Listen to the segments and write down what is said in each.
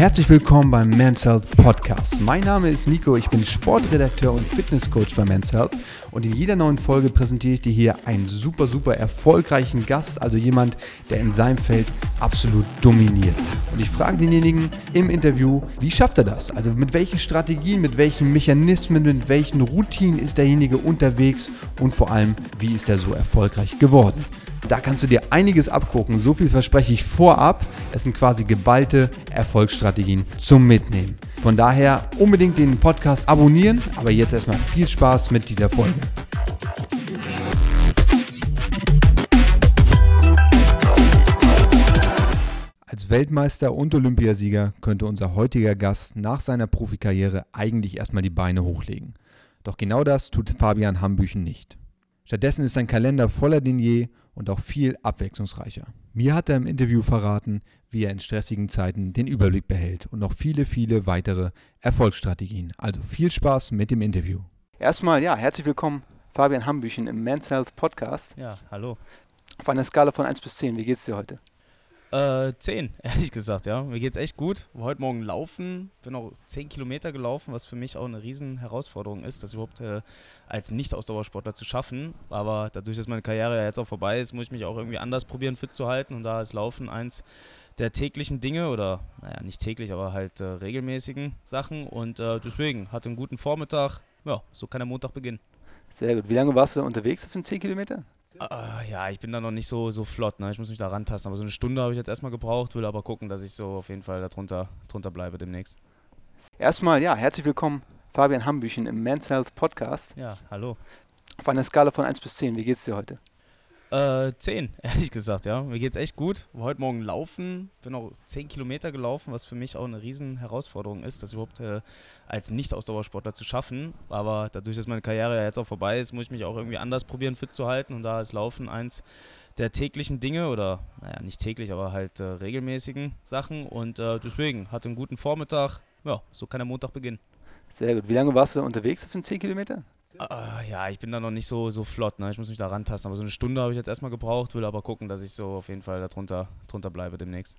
Herzlich willkommen beim Men's Health Podcast. Mein Name ist Nico, ich bin Sportredakteur und Fitnesscoach bei Men's Health und in jeder neuen Folge präsentiere ich dir hier einen super, super erfolgreichen Gast, also jemand, der in seinem Feld absolut dominiert. Und ich frage denjenigen im Interview, wie schafft er das? Also mit welchen Strategien, mit welchen Mechanismen, mit welchen Routinen ist derjenige unterwegs und vor allem, wie ist er so erfolgreich geworden? Da kannst du dir einiges abgucken. So viel verspreche ich vorab. Es sind quasi geballte Erfolgsstrategien zum Mitnehmen. Von daher unbedingt den Podcast abonnieren. Aber jetzt erstmal viel Spaß mit dieser Folge. Als Weltmeister und Olympiasieger könnte unser heutiger Gast nach seiner Profikarriere eigentlich erstmal die Beine hochlegen. Doch genau das tut Fabian Hambüchen nicht. Stattdessen ist sein Kalender voller denn je und auch viel abwechslungsreicher. Mir hat er im Interview verraten, wie er in stressigen Zeiten den Überblick behält und noch viele, viele weitere Erfolgsstrategien. Also viel Spaß mit dem Interview. Erstmal, ja, herzlich willkommen, Fabian Hambüchen im Men's Health Podcast. Ja, hallo. Auf einer Skala von 1 bis 10, wie geht's dir heute? Äh, 10, ehrlich gesagt, ja. Mir geht's echt gut. Heute Morgen laufen, bin auch 10 Kilometer gelaufen, was für mich auch eine riesen Herausforderung ist, das überhaupt äh, als Nicht-Ausdauersportler zu schaffen. Aber dadurch, dass meine Karriere ja jetzt auch vorbei ist, muss ich mich auch irgendwie anders probieren, fit zu halten. Und da ist Laufen eins der täglichen Dinge oder, naja, nicht täglich, aber halt äh, regelmäßigen Sachen. Und äh, deswegen hatte einen guten Vormittag. Ja, so kann der Montag beginnen. Sehr gut. Wie lange warst du unterwegs auf den 10 Kilometer? Uh, ja, ich bin da noch nicht so, so flott. Ne? Ich muss mich da rantasten. Aber so eine Stunde habe ich jetzt erstmal gebraucht, will aber gucken, dass ich so auf jeden Fall darunter drunter bleibe demnächst. Erstmal, ja, herzlich willkommen, Fabian Hambüchen im Men's Health Podcast. Ja, hallo. Auf einer Skala von 1 bis 10, wie geht's dir heute? Äh, 10, ehrlich gesagt, ja. Mir geht's echt gut. Heute Morgen laufen, bin auch 10 Kilometer gelaufen, was für mich auch eine riesen Herausforderung ist, das überhaupt äh, als Nicht-Ausdauersportler zu schaffen. Aber dadurch, dass meine Karriere ja jetzt auch vorbei ist, muss ich mich auch irgendwie anders probieren, fit zu halten. Und da ist Laufen eins der täglichen Dinge oder, naja, nicht täglich, aber halt äh, regelmäßigen Sachen. Und äh, deswegen hatte einen guten Vormittag. Ja, so kann der Montag beginnen. Sehr gut. Wie lange warst du unterwegs auf den 10 Kilometer? Uh, ja, ich bin da noch nicht so, so flott. Ne? Ich muss mich da rantasten. Aber so eine Stunde habe ich jetzt erstmal gebraucht, will aber gucken, dass ich so auf jeden Fall darunter drunter bleibe demnächst.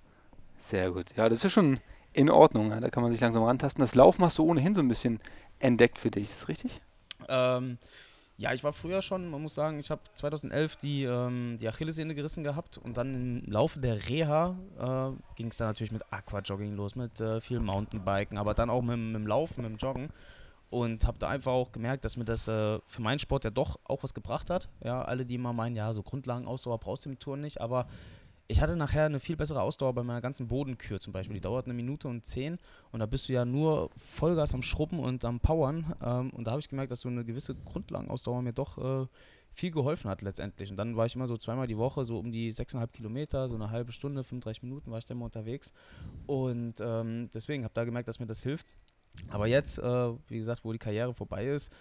Sehr gut. Ja, das ist schon in Ordnung. Ja? Da kann man sich langsam rantasten. Das Laufen hast du ohnehin so ein bisschen entdeckt für dich. Ist das richtig? Ähm, ja, ich war früher schon, man muss sagen, ich habe 2011 die, ähm, die Achillessehne gerissen gehabt und dann im Laufe der Reha äh, ging es dann natürlich mit Aquajogging los, mit äh, viel Mountainbiken, aber dann auch mit, mit dem Laufen, mit dem Joggen und habe da einfach auch gemerkt, dass mir das äh, für meinen Sport ja doch auch was gebracht hat. Ja, alle, die immer meinen, ja, so Grundlagenausdauer brauchst du im Touren nicht, aber ich hatte nachher eine viel bessere Ausdauer bei meiner ganzen Bodenkür zum Beispiel. Die dauert eine Minute und zehn und da bist du ja nur Vollgas am Schrubben und am Powern. Ähm, und da habe ich gemerkt, dass so eine gewisse Grundlagenausdauer mir doch äh, viel geholfen hat letztendlich. Und dann war ich immer so zweimal die Woche, so um die sechseinhalb Kilometer, so eine halbe Stunde, 35 Minuten war ich da immer unterwegs. Und ähm, deswegen habe ich da gemerkt, dass mir das hilft. Aber jetzt, äh, wie gesagt, wo die Karriere vorbei ist,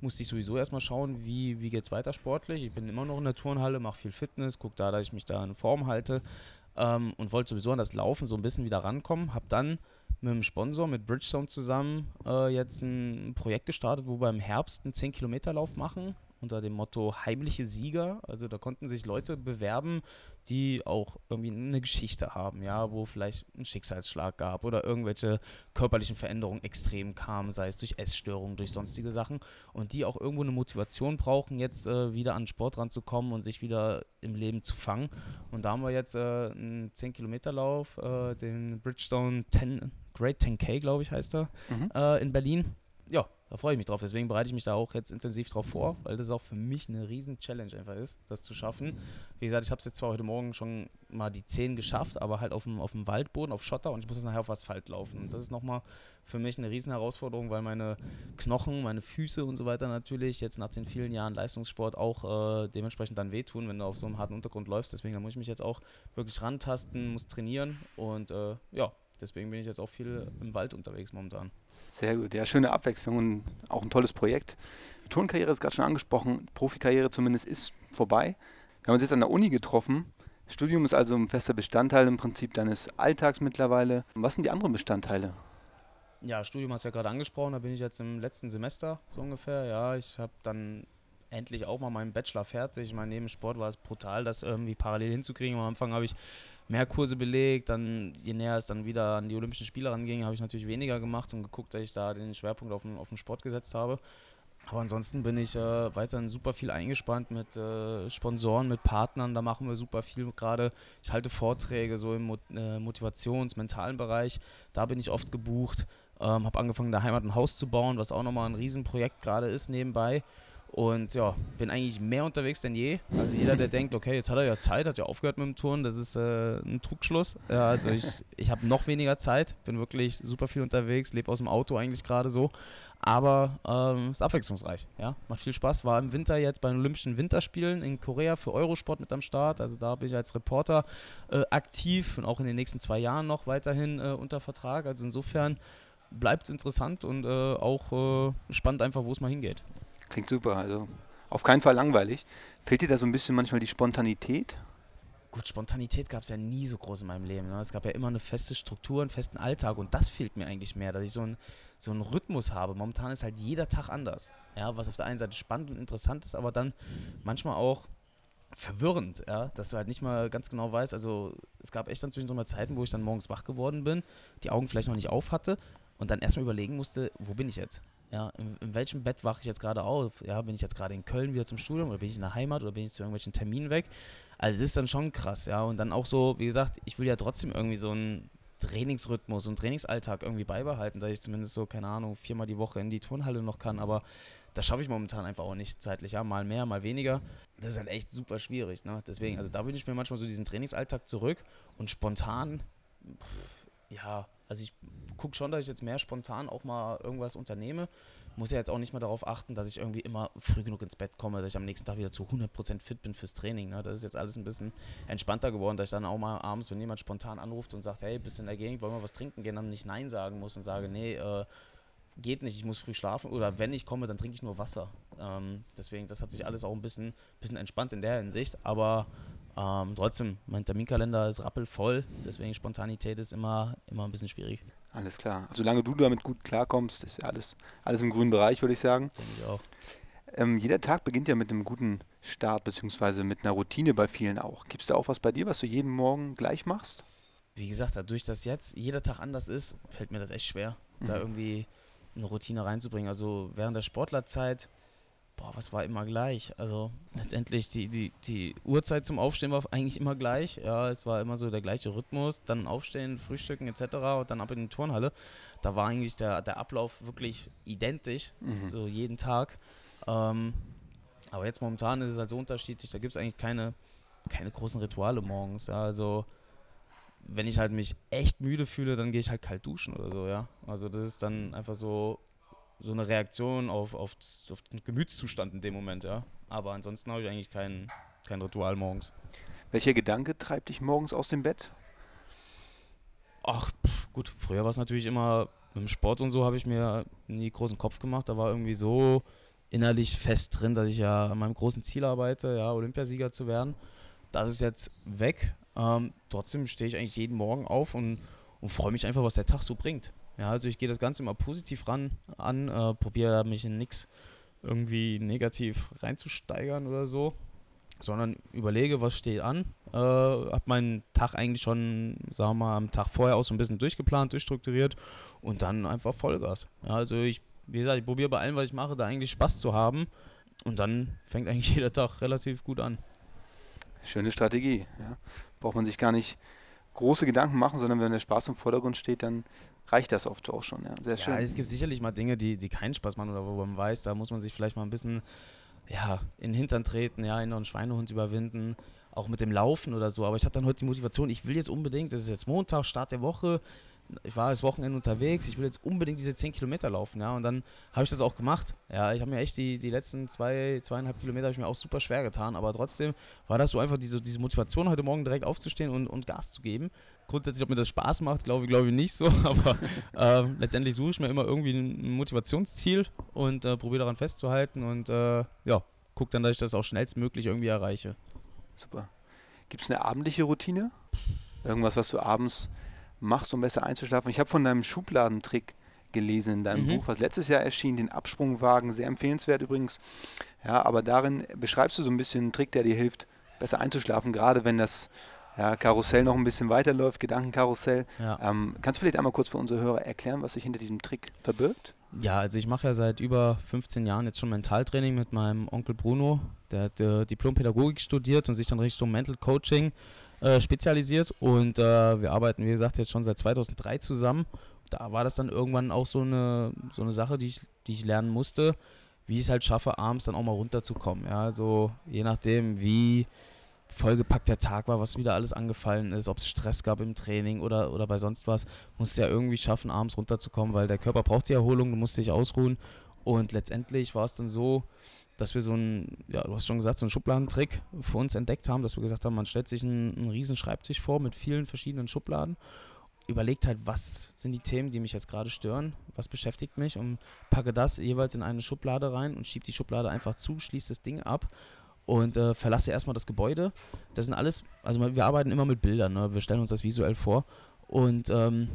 musste ich sowieso erstmal schauen, wie, wie geht es weiter sportlich. Ich bin immer noch in der Turnhalle, mache viel Fitness, gucke da, dass ich mich da in Form halte ähm, und wollte sowieso an das Laufen so ein bisschen wieder rankommen. Habe dann mit einem Sponsor, mit Bridgestone zusammen, äh, jetzt ein Projekt gestartet, wo wir im Herbst einen 10-Kilometer-Lauf machen unter dem Motto heimliche Sieger. Also da konnten sich Leute bewerben, die auch irgendwie eine Geschichte haben, ja, wo vielleicht ein Schicksalsschlag gab oder irgendwelche körperlichen Veränderungen extrem kamen, sei es durch Essstörungen, durch sonstige Sachen und die auch irgendwo eine Motivation brauchen, jetzt äh, wieder an den Sport ranzukommen und sich wieder im Leben zu fangen. Und da haben wir jetzt äh, einen 10-Kilometer-Lauf, äh, den Bridgestone 10, Great 10K, glaube ich, heißt er, mhm. Äh, in Berlin. Ja, da freue ich mich drauf. Deswegen bereite ich mich da auch jetzt intensiv drauf vor, weil das auch für mich eine riesen Challenge einfach ist, das zu schaffen. Wie gesagt, ich habe es jetzt zwar heute Morgen schon mal die 10 geschafft, aber halt auf dem, auf dem Waldboden, auf Schotter und ich muss jetzt nachher auf Asphalt laufen. Und das ist nochmal für mich eine riesen Herausforderung, weil meine Knochen, meine Füße und so weiter natürlich jetzt nach den vielen Jahren Leistungssport auch äh, dementsprechend dann wehtun, wenn du auf so einem harten Untergrund läufst. Deswegen da muss ich mich jetzt auch wirklich rantasten, muss trainieren und äh, ja, deswegen bin ich jetzt auch viel im Wald unterwegs momentan. Sehr gut, ja, schöne Abwechslung und auch ein tolles Projekt. Turnkarriere ist gerade schon angesprochen, Profikarriere zumindest ist vorbei. Wir haben uns jetzt an der Uni getroffen. Studium ist also ein fester Bestandteil im Prinzip deines Alltags mittlerweile. Was sind die anderen Bestandteile? Ja, Studium hast du ja gerade angesprochen, da bin ich jetzt im letzten Semester so ungefähr. Ja, ich habe dann endlich auch mal meinen Bachelor fertig. Ich meine, neben Sport war es brutal, das irgendwie parallel hinzukriegen. Am Anfang habe ich mehr Kurse belegt, dann je näher es dann wieder an die Olympischen Spiele ranging, habe ich natürlich weniger gemacht und geguckt, dass ich da den Schwerpunkt auf den, auf den Sport gesetzt habe. Aber ansonsten bin ich äh, weiterhin super viel eingespannt mit äh, Sponsoren, mit Partnern. Da machen wir super viel gerade. Ich halte Vorträge so im Mo äh, Motivations-, mentalen Bereich. Da bin ich oft gebucht. Ähm, habe angefangen, in der Heimat ein Haus zu bauen, was auch nochmal ein Riesenprojekt gerade ist nebenbei. Und ja, bin eigentlich mehr unterwegs denn je. Also jeder, der denkt, okay, jetzt hat er ja Zeit, hat ja aufgehört mit dem Touren, das ist äh, ein Trugschluss. Ja, also ich, ich habe noch weniger Zeit, bin wirklich super viel unterwegs, lebe aus dem Auto eigentlich gerade so. Aber ähm, ist abwechslungsreich, ja, macht viel Spaß. War im Winter jetzt bei den Olympischen Winterspielen in Korea für Eurosport mit am Start. Also da bin ich als Reporter äh, aktiv und auch in den nächsten zwei Jahren noch weiterhin äh, unter Vertrag. Also insofern bleibt es interessant und äh, auch äh, spannend einfach, wo es mal hingeht. Klingt super, also auf keinen Fall langweilig. Fehlt dir da so ein bisschen manchmal die Spontanität? Gut, Spontanität gab es ja nie so groß in meinem Leben. Ne? Es gab ja immer eine feste Struktur, einen festen Alltag und das fehlt mir eigentlich mehr, dass ich so, ein, so einen Rhythmus habe. Momentan ist halt jeder Tag anders. Ja, was auf der einen Seite spannend und interessant ist, aber dann manchmal auch verwirrend, ja, dass du halt nicht mal ganz genau weißt. Also es gab echt dann zwischendurch mal Zeiten, wo ich dann morgens wach geworden bin, die Augen vielleicht noch nicht auf hatte und dann erstmal überlegen musste, wo bin ich jetzt? Ja, in, in welchem Bett wache ich jetzt gerade auf? Ja, bin ich jetzt gerade in Köln wieder zum Studium oder bin ich in der Heimat oder bin ich zu irgendwelchen Terminen weg? Also es ist dann schon krass, ja. Und dann auch so, wie gesagt, ich will ja trotzdem irgendwie so einen Trainingsrhythmus und Trainingsalltag irgendwie beibehalten, dass ich zumindest so, keine Ahnung, viermal die Woche in die Turnhalle noch kann, aber das schaffe ich momentan einfach auch nicht zeitlich, ja, mal mehr, mal weniger. Das ist halt echt super schwierig, ne? Deswegen, also da wünsche ich mir manchmal so diesen Trainingsalltag zurück und spontan, pff, ja, also ich gucke schon, dass ich jetzt mehr spontan auch mal irgendwas unternehme. Muss ja jetzt auch nicht mehr darauf achten, dass ich irgendwie immer früh genug ins Bett komme, dass ich am nächsten Tag wieder zu 100% fit bin fürs Training. Ne? Das ist jetzt alles ein bisschen entspannter geworden, dass ich dann auch mal abends, wenn jemand spontan anruft und sagt, hey, bist du in der Gegend, wollen wir was trinken gehen, dann nicht Nein sagen muss und sage, nee, äh, geht nicht, ich muss früh schlafen oder wenn ich komme, dann trinke ich nur Wasser. Ähm, deswegen, das hat sich alles auch ein bisschen, bisschen entspannt in der Hinsicht, aber ähm, trotzdem, mein Terminkalender ist rappelvoll, deswegen Spontanität ist immer, immer ein bisschen schwierig. Alles klar. Solange du damit gut klarkommst, ist ja alles, alles im grünen Bereich, würde ich sagen. Denke ich auch. Ähm, jeder Tag beginnt ja mit einem guten Start, beziehungsweise mit einer Routine bei vielen auch. Gibt es da auch was bei dir, was du jeden Morgen gleich machst? Wie gesagt, dadurch, dass jetzt jeder Tag anders ist, fällt mir das echt schwer, mhm. da irgendwie eine Routine reinzubringen. Also während der Sportlerzeit boah, was war immer gleich? Also letztendlich die, die, die Uhrzeit zum Aufstehen war eigentlich immer gleich. Ja, es war immer so der gleiche Rhythmus. Dann aufstehen, frühstücken etc. und dann ab in die Turnhalle. Da war eigentlich der, der Ablauf wirklich identisch, mhm. so jeden Tag. Ähm, aber jetzt momentan ist es halt so unterschiedlich. Da gibt es eigentlich keine, keine großen Rituale morgens. Ja, also wenn ich halt mich echt müde fühle, dann gehe ich halt kalt duschen oder so, ja. Also das ist dann einfach so so eine Reaktion auf, auf, auf, den Gemütszustand in dem Moment, ja. Aber ansonsten habe ich eigentlich kein, kein Ritual morgens. Welcher Gedanke treibt dich morgens aus dem Bett? Ach, pff, gut, früher war es natürlich immer, mit dem Sport und so habe ich mir nie großen Kopf gemacht. Da war irgendwie so innerlich fest drin, dass ich ja an meinem großen Ziel arbeite, ja, Olympiasieger zu werden. Das ist jetzt weg. Ähm, trotzdem stehe ich eigentlich jeden Morgen auf und, und freue mich einfach, was der Tag so bringt. Ja, also ich gehe das Ganze immer positiv ran an, äh, probiere mich in nichts irgendwie negativ reinzusteigern oder so, sondern überlege, was steht an. Äh, habe meinen Tag eigentlich schon, sagen wir mal, am Tag vorher auch so ein bisschen durchgeplant, durchstrukturiert und dann einfach Vollgas. Ja, also ich, wie gesagt, ich probiere bei allem, was ich mache, da eigentlich Spaß zu haben und dann fängt eigentlich jeder Tag relativ gut an. Schöne Strategie. Ja. Braucht man sich gar nicht große Gedanken machen, sondern wenn der Spaß im Vordergrund steht, dann reicht das oft auch schon. Ja. Sehr schön. Ja, es gibt sicherlich mal Dinge, die, die keinen Spaß machen oder wo man weiß, da muss man sich vielleicht mal ein bisschen ja, in den Hintern treten, ja, in einen Schweinehund überwinden, auch mit dem Laufen oder so. Aber ich hatte dann heute die Motivation, ich will jetzt unbedingt, das ist jetzt Montag, Start der Woche, ich war das Wochenende unterwegs, ich will jetzt unbedingt diese 10 Kilometer laufen, ja, und dann habe ich das auch gemacht. Ja, ich habe mir echt die, die letzten zwei, zweieinhalb Kilometer habe ich mir auch super schwer getan, aber trotzdem war das so einfach diese, diese Motivation, heute Morgen direkt aufzustehen und, und Gas zu geben. Grundsätzlich, ob mir das Spaß macht, glaube ich, glaube ich nicht so, aber äh, letztendlich suche ich mir immer irgendwie ein Motivationsziel und äh, probiere daran festzuhalten und äh, ja, gucke dann, dass ich das auch schnellstmöglich irgendwie erreiche. Super. Gibt es eine abendliche Routine? Irgendwas, was du abends machst, um besser einzuschlafen? Ich habe von deinem Schubladentrick gelesen in deinem mhm. Buch, was letztes Jahr erschien, den Absprungwagen, sehr empfehlenswert übrigens. Ja, aber darin beschreibst du so ein bisschen einen Trick, der dir hilft, besser einzuschlafen, gerade wenn das ja, Karussell noch ein bisschen weiterläuft, Gedankenkarussell. Ja. Ähm, kannst du vielleicht einmal kurz für unsere Hörer erklären, was sich hinter diesem Trick verbirgt? Ja, also ich mache ja seit über 15 Jahren jetzt schon Mentaltraining mit meinem Onkel Bruno. Der hat äh, Diplom-Pädagogik studiert und sich dann Richtung Mental Coaching äh, spezialisiert. Und äh, wir arbeiten, wie gesagt, jetzt schon seit 2003 zusammen. Da war das dann irgendwann auch so eine, so eine Sache, die ich, die ich lernen musste, wie ich es halt schaffe, abends dann auch mal runterzukommen. Ja, also je nachdem, wie vollgepackt der Tag war, was wieder alles angefallen ist, ob es Stress gab im Training oder, oder bei sonst was, musst du ja irgendwie schaffen, abends runterzukommen, weil der Körper braucht die Erholung, du musst dich ausruhen. Und letztendlich war es dann so, dass wir so einen, ja, du hast schon gesagt, so einen Schubladentrick für uns entdeckt haben, dass wir gesagt haben, man stellt sich einen, einen riesen Schreibtisch vor mit vielen verschiedenen Schubladen, überlegt halt, was sind die Themen, die mich jetzt gerade stören, was beschäftigt mich und packe das jeweils in eine Schublade rein und schiebe die Schublade einfach zu, schließe das Ding ab und äh, verlasse erstmal das Gebäude. Das sind alles, also wir arbeiten immer mit Bildern, ne? wir stellen uns das visuell vor. Und ähm,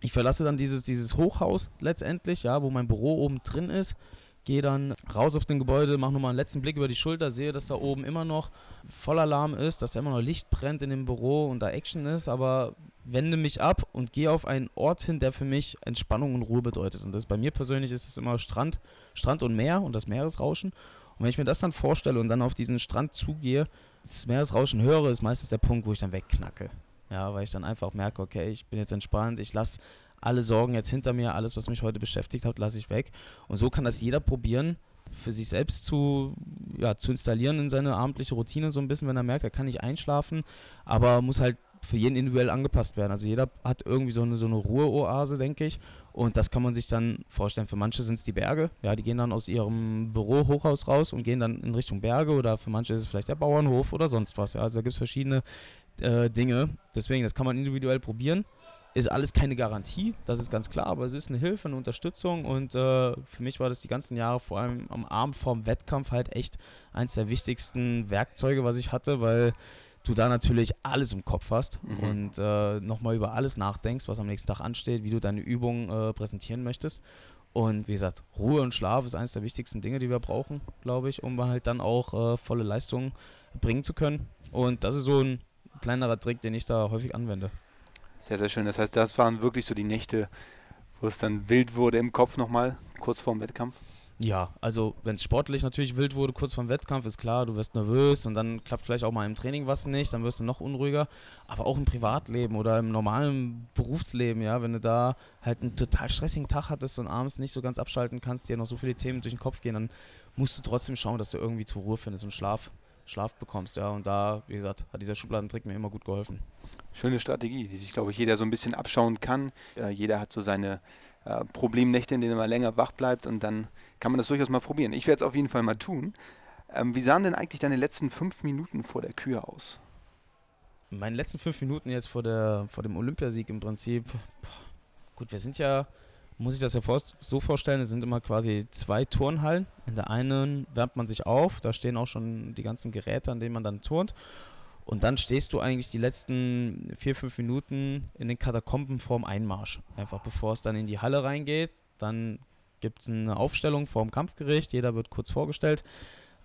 ich verlasse dann dieses, dieses Hochhaus letztendlich, ja, wo mein Büro oben drin ist, gehe dann raus auf den Gebäude, mache nochmal einen letzten Blick über die Schulter, sehe, dass da oben immer noch Vollalarm ist, dass da immer noch Licht brennt in dem Büro und da Action ist, aber wende mich ab und gehe auf einen Ort hin, der für mich Entspannung und Ruhe bedeutet. Und das bei mir persönlich ist es immer Strand, Strand und Meer und das Meeresrauschen. Und wenn ich mir das dann vorstelle und dann auf diesen Strand zugehe, das Meeresrauschen höre, ist meistens der Punkt, wo ich dann wegknacke. Ja, weil ich dann einfach merke, okay, ich bin jetzt entspannt, ich lasse alle Sorgen jetzt hinter mir, alles, was mich heute beschäftigt hat, lasse ich weg. Und so kann das jeder probieren, für sich selbst zu, ja, zu installieren in seine abendliche Routine so ein bisschen, wenn er merkt, er kann nicht einschlafen, aber muss halt für jeden individuell angepasst werden. Also jeder hat irgendwie so eine, so eine Ruheoase, denke ich. Und das kann man sich dann vorstellen. Für manche sind es die Berge. Ja, die gehen dann aus ihrem Büro, Hochhaus raus und gehen dann in Richtung Berge. Oder für manche ist es vielleicht der Bauernhof oder sonst was. Ja, also da gibt es verschiedene äh, Dinge. Deswegen, das kann man individuell probieren. Ist alles keine Garantie, das ist ganz klar, aber es ist eine Hilfe, eine Unterstützung und äh, für mich war das die ganzen Jahre, vor allem am Abend vorm Wettkampf, halt echt eins der wichtigsten Werkzeuge, was ich hatte, weil du da natürlich alles im Kopf hast mhm. und äh, nochmal über alles nachdenkst, was am nächsten Tag ansteht, wie du deine Übungen äh, präsentieren möchtest. Und wie gesagt, Ruhe und Schlaf ist eines der wichtigsten Dinge, die wir brauchen, glaube ich, um halt dann auch äh, volle Leistungen bringen zu können. Und das ist so ein kleinerer Trick, den ich da häufig anwende. Sehr, sehr schön. Das heißt, das waren wirklich so die Nächte, wo es dann wild wurde im Kopf nochmal, kurz vorm Wettkampf? Ja, also wenn es sportlich natürlich wild wurde, kurz vorm Wettkampf, ist klar, du wirst nervös und dann klappt vielleicht auch mal im Training was nicht, dann wirst du noch unruhiger. Aber auch im Privatleben oder im normalen Berufsleben, ja, wenn du da halt einen total stressigen Tag hattest und abends nicht so ganz abschalten kannst, dir noch so viele Themen durch den Kopf gehen, dann musst du trotzdem schauen, dass du irgendwie zur Ruhe findest und Schlaf, Schlaf bekommst, ja. Und da, wie gesagt, hat dieser Schubladentrick mir immer gut geholfen. Schöne Strategie, die sich, glaube ich, jeder so ein bisschen abschauen kann. Äh, jeder hat so seine äh, Problemnächte, in denen man länger wach bleibt und dann kann man das durchaus mal probieren. Ich werde es auf jeden Fall mal tun. Ähm, wie sahen denn eigentlich deine letzten fünf Minuten vor der Kür aus? Meine letzten fünf Minuten jetzt vor, der, vor dem Olympiasieg im Prinzip. Gut, wir sind ja, muss ich das ja so vorstellen, es sind immer quasi zwei Turnhallen. In der einen wärmt man sich auf, da stehen auch schon die ganzen Geräte, an denen man dann turnt. Und dann stehst du eigentlich die letzten vier, fünf Minuten in den Katakomben vorm Einmarsch. Einfach bevor es dann in die Halle reingeht. Dann gibt es eine Aufstellung vorm Kampfgericht. Jeder wird kurz vorgestellt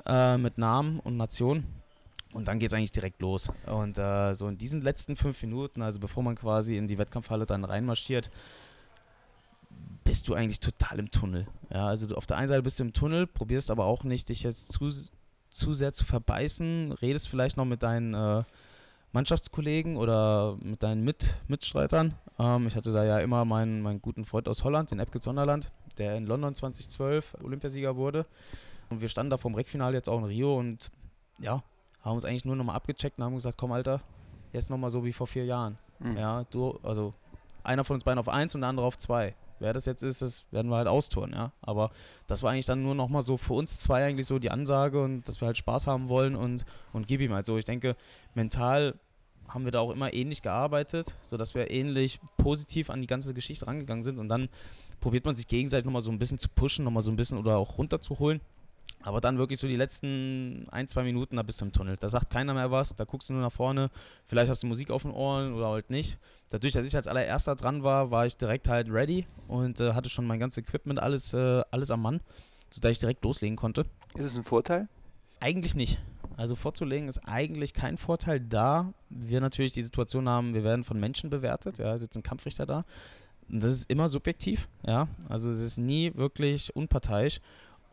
äh, mit Namen und Nation. Und dann geht es eigentlich direkt los. Und äh, so in diesen letzten fünf Minuten, also bevor man quasi in die Wettkampfhalle dann reinmarschiert, bist du eigentlich total im Tunnel. Ja, also du, auf der einen Seite bist du im Tunnel, probierst aber auch nicht, dich jetzt zu zu sehr zu verbeißen, redest vielleicht noch mit deinen äh, Mannschaftskollegen oder mit deinen mit Mitstreitern. Ähm, ich hatte da ja immer meinen, meinen guten Freund aus Holland, den Epke Sonderland, der in London 2012 Olympiasieger wurde. Und wir standen da vom Reckfinale jetzt auch in Rio und ja, haben uns eigentlich nur nochmal abgecheckt und haben gesagt, komm Alter, jetzt nochmal so wie vor vier Jahren. Mhm. Ja, du, also einer von uns beiden auf eins und der andere auf zwei. Wer das jetzt ist, das werden wir halt austouren, ja. Aber das war eigentlich dann nur nochmal so für uns zwei eigentlich so die Ansage und dass wir halt Spaß haben wollen und, und gib ihm halt so. Ich denke, mental haben wir da auch immer ähnlich gearbeitet, sodass wir ähnlich positiv an die ganze Geschichte rangegangen sind und dann probiert man sich gegenseitig nochmal so ein bisschen zu pushen, nochmal so ein bisschen oder auch runterzuholen. Aber dann wirklich so die letzten ein, zwei Minuten, da bist du im Tunnel. Da sagt keiner mehr was, da guckst du nur nach vorne. Vielleicht hast du Musik auf den Ohren oder halt nicht. Dadurch, dass ich als allererster dran war, war ich direkt halt ready und äh, hatte schon mein ganzes Equipment, alles, äh, alles am Mann, sodass ich direkt loslegen konnte. Ist es ein Vorteil? Eigentlich nicht. Also vorzulegen ist eigentlich kein Vorteil da. Wir natürlich die Situation haben, wir werden von Menschen bewertet, ja, sitzt ein Kampfrichter da. Und das ist immer subjektiv, ja. Also es ist nie wirklich unparteiisch.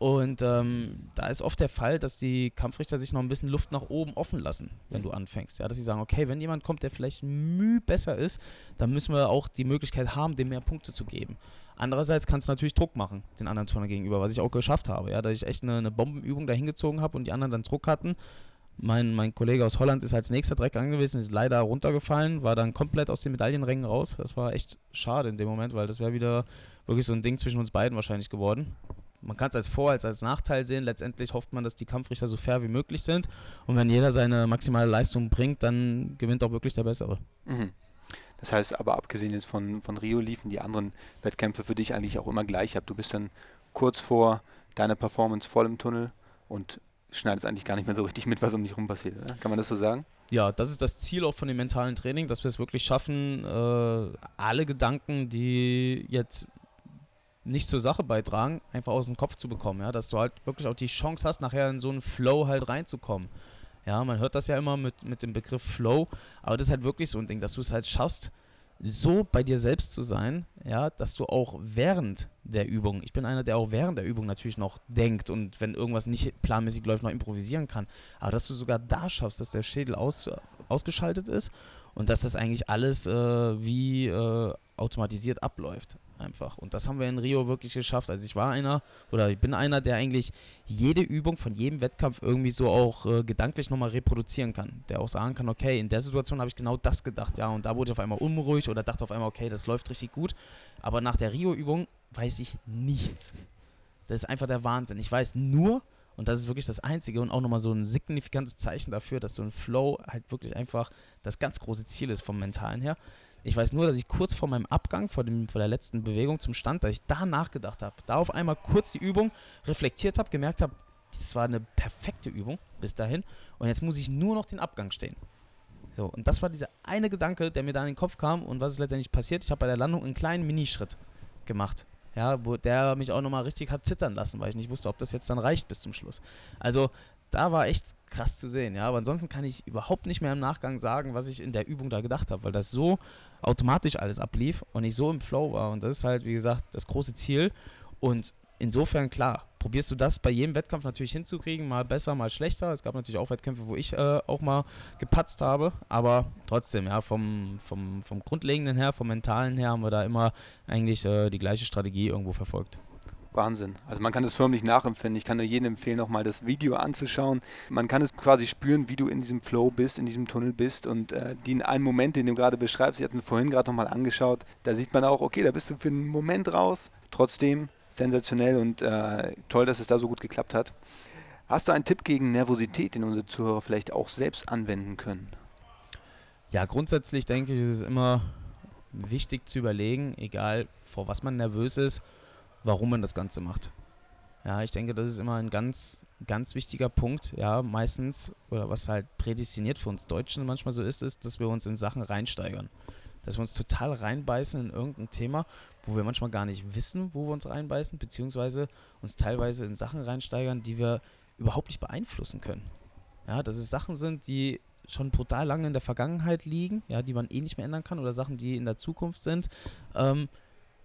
Und ähm, da ist oft der Fall, dass die Kampfrichter sich noch ein bisschen Luft nach oben offen lassen, wenn du anfängst. Ja, dass sie sagen, okay, wenn jemand kommt, der vielleicht müh besser ist, dann müssen wir auch die Möglichkeit haben, dem mehr Punkte zu geben. Andererseits kannst du natürlich Druck machen, den anderen Turner gegenüber, was ich auch geschafft habe. Ja, dass ich echt eine, eine Bombenübung da hingezogen habe und die anderen dann Druck hatten. Mein, mein Kollege aus Holland ist als nächster Dreck angewiesen, ist leider runtergefallen, war dann komplett aus den Medaillenrängen raus. Das war echt schade in dem Moment, weil das wäre wieder wirklich so ein Ding zwischen uns beiden wahrscheinlich geworden. Man kann es als Vor- als als Nachteil sehen. Letztendlich hofft man, dass die Kampfrichter so fair wie möglich sind. Und wenn jeder seine maximale Leistung bringt, dann gewinnt auch wirklich der Bessere. Mhm. Das heißt aber, abgesehen jetzt von, von Rio, liefen die anderen Wettkämpfe für dich eigentlich auch immer gleich ab. Du bist dann kurz vor deiner Performance voll im Tunnel und schneidest eigentlich gar nicht mehr so richtig mit, was um dich rum passiert. Oder? Kann man das so sagen? Ja, das ist das Ziel auch von dem mentalen Training, dass wir es wirklich schaffen, äh, alle Gedanken, die jetzt nicht zur Sache beitragen, einfach aus dem Kopf zu bekommen. Ja? Dass du halt wirklich auch die Chance hast, nachher in so einen Flow halt reinzukommen. Ja, man hört das ja immer mit, mit dem Begriff Flow, aber das ist halt wirklich so ein Ding, dass du es halt schaffst, so bei dir selbst zu sein, ja, dass du auch während der Übung, ich bin einer, der auch während der Übung natürlich noch denkt und wenn irgendwas nicht planmäßig läuft, noch improvisieren kann, aber dass du sogar da schaffst, dass der Schädel aus, ausgeschaltet ist und dass das eigentlich alles äh, wie äh, automatisiert abläuft einfach. Und das haben wir in Rio wirklich geschafft. Also ich war einer oder ich bin einer, der eigentlich jede Übung von jedem Wettkampf irgendwie so auch äh, gedanklich nochmal reproduzieren kann. Der auch sagen kann, okay, in der Situation habe ich genau das gedacht, ja, und da wurde ich auf einmal unruhig oder dachte auf einmal, okay, das läuft richtig gut. Aber nach der Rio-Übung weiß ich nichts. Das ist einfach der Wahnsinn. Ich weiß nur, und das ist wirklich das Einzige und auch nochmal so ein signifikantes Zeichen dafür, dass so ein Flow halt wirklich einfach das ganz große Ziel ist vom Mentalen her. Ich weiß nur, dass ich kurz vor meinem Abgang, vor, dem, vor der letzten Bewegung zum Stand, dass ich da nachgedacht habe. Da auf einmal kurz die Übung reflektiert habe, gemerkt habe, das war eine perfekte Übung bis dahin. Und jetzt muss ich nur noch den Abgang stehen. So, und das war dieser eine Gedanke, der mir da in den Kopf kam. Und was ist letztendlich passiert? Ich habe bei der Landung einen kleinen Minischritt gemacht. Ja, wo der mich auch nochmal richtig hat zittern lassen, weil ich nicht wusste, ob das jetzt dann reicht bis zum Schluss. Also, da war echt krass zu sehen, ja. Aber ansonsten kann ich überhaupt nicht mehr im Nachgang sagen, was ich in der Übung da gedacht habe, weil das so automatisch alles ablief und ich so im Flow war. Und das ist halt, wie gesagt, das große Ziel. Und insofern, klar, probierst du das bei jedem Wettkampf natürlich hinzukriegen, mal besser, mal schlechter. Es gab natürlich auch Wettkämpfe, wo ich äh, auch mal gepatzt habe, aber trotzdem, ja, vom, vom, vom Grundlegenden her, vom Mentalen her haben wir da immer eigentlich äh, die gleiche Strategie irgendwo verfolgt. Wahnsinn. Also man kann es förmlich nachempfinden. Ich kann nur jedem empfehlen, nochmal das Video anzuschauen. Man kann es quasi spüren, wie du in diesem Flow bist, in diesem Tunnel bist und äh, die einen Moment, den du gerade beschreibst, ich hatte mir vorhin gerade nochmal angeschaut, da sieht man auch, okay, da bist du für einen Moment raus. Trotzdem sensationell und äh, toll, dass es da so gut geklappt hat. Hast du einen Tipp gegen Nervosität, den unsere Zuhörer vielleicht auch selbst anwenden können? Ja, grundsätzlich denke ich, ist es immer wichtig zu überlegen, egal vor was man nervös ist, warum man das Ganze macht. Ja, ich denke, das ist immer ein ganz, ganz wichtiger Punkt. Ja, meistens, oder was halt prädestiniert für uns Deutschen manchmal so ist, ist, dass wir uns in Sachen reinsteigern. Dass wir uns total reinbeißen in irgendein Thema, wo wir manchmal gar nicht wissen, wo wir uns reinbeißen, beziehungsweise uns teilweise in Sachen reinsteigern, die wir überhaupt nicht beeinflussen können. Ja, dass es Sachen sind, die schon brutal lange in der Vergangenheit liegen, ja, die man eh nicht mehr ändern kann, oder Sachen, die in der Zukunft sind, ähm,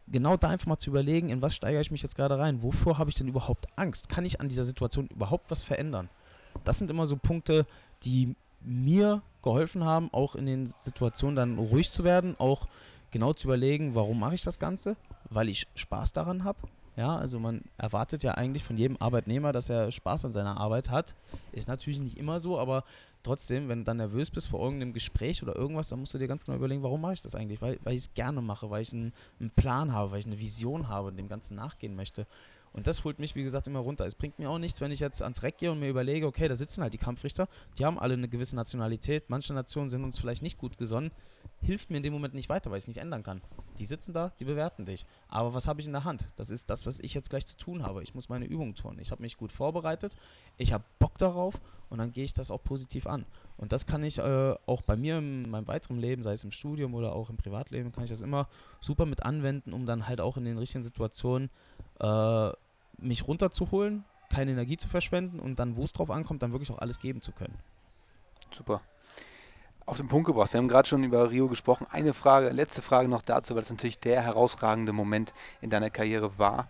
genau da einfach mal zu überlegen, in was steigere ich mich jetzt gerade rein? Wovor habe ich denn überhaupt Angst? Kann ich an dieser Situation überhaupt was verändern? Das sind immer so Punkte, die mir geholfen haben, auch in den Situationen dann ruhig zu werden, auch genau zu überlegen, warum mache ich das Ganze? Weil ich Spaß daran habe. Ja, also man erwartet ja eigentlich von jedem Arbeitnehmer, dass er Spaß an seiner Arbeit hat. Ist natürlich nicht immer so, aber trotzdem, wenn du dann nervös bist vor irgendeinem Gespräch oder irgendwas, dann musst du dir ganz genau überlegen, warum mache ich das eigentlich? Weil, weil ich es gerne mache, weil ich einen, einen Plan habe, weil ich eine Vision habe und dem Ganzen nachgehen möchte. Und das holt mich, wie gesagt, immer runter. Es bringt mir auch nichts, wenn ich jetzt ans Reck gehe und mir überlege, okay, da sitzen halt die Kampfrichter, die haben alle eine gewisse Nationalität, manche Nationen sind uns vielleicht nicht gut gesonnen, hilft mir in dem Moment nicht weiter, weil ich es nicht ändern kann. Die sitzen da, die bewerten dich. Aber was habe ich in der Hand? Das ist das, was ich jetzt gleich zu tun habe. Ich muss meine Übungen tun. Ich habe mich gut vorbereitet, ich habe Bock darauf und dann gehe ich das auch positiv an. Und das kann ich äh, auch bei mir in meinem weiteren Leben, sei es im Studium oder auch im Privatleben, kann ich das immer super mit anwenden, um dann halt auch in den richtigen Situationen äh, mich runterzuholen, keine Energie zu verschwenden und dann, wo es drauf ankommt, dann wirklich auch alles geben zu können. Super. Auf den Punkt gebracht. Wir haben gerade schon über Rio gesprochen. Eine Frage, letzte Frage noch dazu, weil das natürlich der herausragende Moment in deiner Karriere war.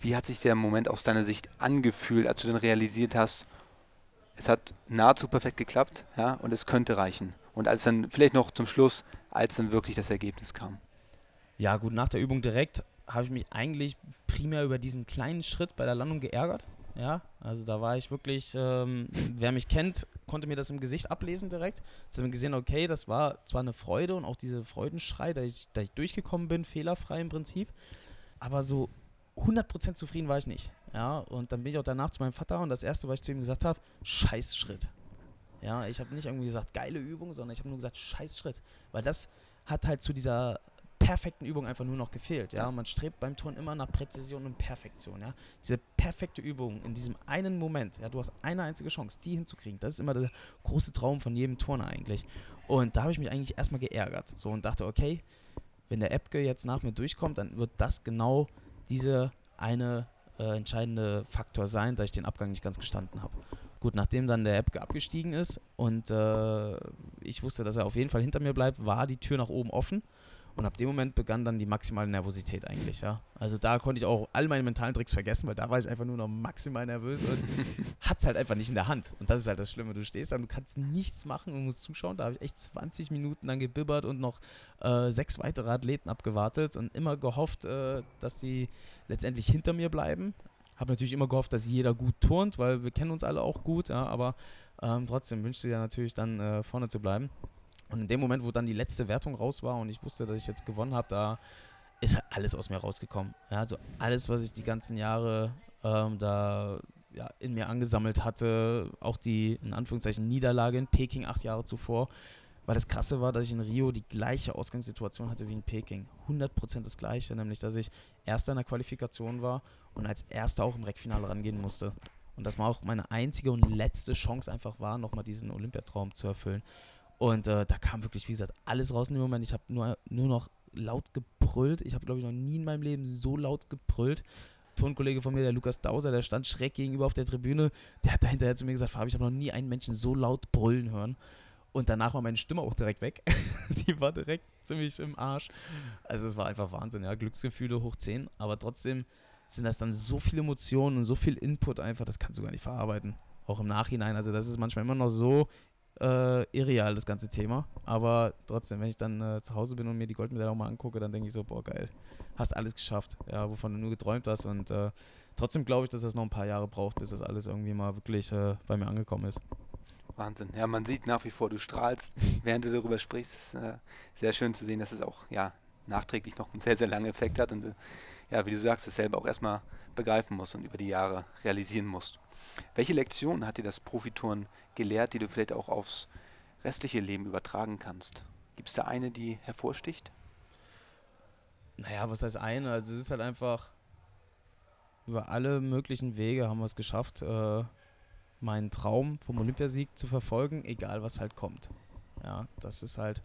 Wie hat sich der Moment aus deiner Sicht angefühlt, als du dann realisiert hast, es hat nahezu perfekt geklappt, ja, und es könnte reichen. Und als dann, vielleicht noch zum Schluss, als dann wirklich das Ergebnis kam. Ja, gut, nach der Übung direkt habe ich mich eigentlich primär über diesen kleinen Schritt bei der Landung geärgert. Ja, also da war ich wirklich, ähm, wer mich kennt, konnte mir das im Gesicht ablesen direkt. Jetzt haben wir gesehen, okay, das war zwar eine Freude und auch diese Freudenschrei, dass ich, dass ich durchgekommen bin, fehlerfrei im Prinzip, aber so 100% zufrieden war ich nicht. Ja, und dann bin ich auch danach zu meinem Vater und das erste, was ich zu ihm gesagt habe, scheiß Schritt. Ja, ich habe nicht irgendwie gesagt, geile Übung, sondern ich habe nur gesagt, scheiß Schritt. Weil das hat halt zu dieser perfekten Übung einfach nur noch gefehlt. Ja, man strebt beim Turnen immer nach Präzision und Perfektion. Ja, diese perfekte Übung in diesem einen Moment. Ja, du hast eine einzige Chance, die hinzukriegen. Das ist immer der große Traum von jedem Turner eigentlich. Und da habe ich mich eigentlich erstmal geärgert. So und dachte, okay, wenn der Epke jetzt nach mir durchkommt, dann wird das genau diese eine äh, entscheidende Faktor sein, dass ich den Abgang nicht ganz gestanden habe. Gut, nachdem dann der Epke abgestiegen ist und äh, ich wusste, dass er auf jeden Fall hinter mir bleibt, war die Tür nach oben offen. Und ab dem Moment begann dann die maximale Nervosität eigentlich, ja. Also da konnte ich auch all meine mentalen Tricks vergessen, weil da war ich einfach nur noch maximal nervös und hat es halt einfach nicht in der Hand. Und das ist halt das Schlimme. Du stehst da und du kannst nichts machen und musst zuschauen. Da habe ich echt 20 Minuten lang gebibbert und noch äh, sechs weitere Athleten abgewartet und immer gehofft, äh, dass sie letztendlich hinter mir bleiben. Habe natürlich immer gehofft, dass jeder gut turnt, weil wir kennen uns alle auch gut, ja, aber ähm, trotzdem wünschte ich ja natürlich dann äh, vorne zu bleiben. Und in dem Moment, wo dann die letzte Wertung raus war und ich wusste, dass ich jetzt gewonnen habe, da ist alles aus mir rausgekommen. Ja, also alles, was ich die ganzen Jahre ähm, da ja, in mir angesammelt hatte, auch die in Anführungszeichen Niederlage in Peking acht Jahre zuvor, weil das Krasse war, dass ich in Rio die gleiche Ausgangssituation hatte wie in Peking. 100% das gleiche, nämlich dass ich Erster in der Qualifikation war und als Erster auch im Reckfinale rangehen musste. Und das war auch meine einzige und letzte Chance einfach war, nochmal diesen Olympiatraum zu erfüllen. Und äh, da kam wirklich, wie gesagt, alles raus in dem Moment. Ich habe nur, nur noch laut gebrüllt. Ich habe, glaube ich, noch nie in meinem Leben so laut gebrüllt. Tonkollege von mir, der Lukas Dauser, der stand schräg gegenüber auf der Tribüne. Der hat dahinterher zu mir gesagt, Fabi, ich habe noch nie einen Menschen so laut brüllen hören. Und danach war meine Stimme auch direkt weg. Die war direkt ziemlich im Arsch. Also es war einfach Wahnsinn, ja. Glücksgefühle hoch 10. Aber trotzdem sind das dann so viele Emotionen und so viel Input einfach, das kannst du gar nicht verarbeiten. Auch im Nachhinein. Also das ist manchmal immer noch so äh, irreal, das ganze Thema. Aber trotzdem, wenn ich dann äh, zu Hause bin und mir die Goldmedaille auch mal angucke, dann denke ich so, boah, geil, hast alles geschafft, ja, wovon du nur geträumt hast. Und äh, trotzdem glaube ich, dass das noch ein paar Jahre braucht, bis das alles irgendwie mal wirklich äh, bei mir angekommen ist. Wahnsinn. Ja, man sieht nach wie vor, du strahlst, während du darüber sprichst. Es ist äh, sehr schön zu sehen, dass es auch ja, nachträglich noch einen sehr, sehr langen Effekt hat und ja, wie du sagst, es selber auch erstmal begreifen musst und über die Jahre realisieren musst. Welche Lektionen hat dir das Profitouren gelehrt, die du vielleicht auch aufs restliche Leben übertragen kannst? Gibt es da eine, die hervorsticht? Naja, was heißt eine? Also es ist halt einfach, über alle möglichen Wege haben wir es geschafft, äh, meinen Traum vom Olympiasieg zu verfolgen, egal was halt kommt. Ja, das ist halt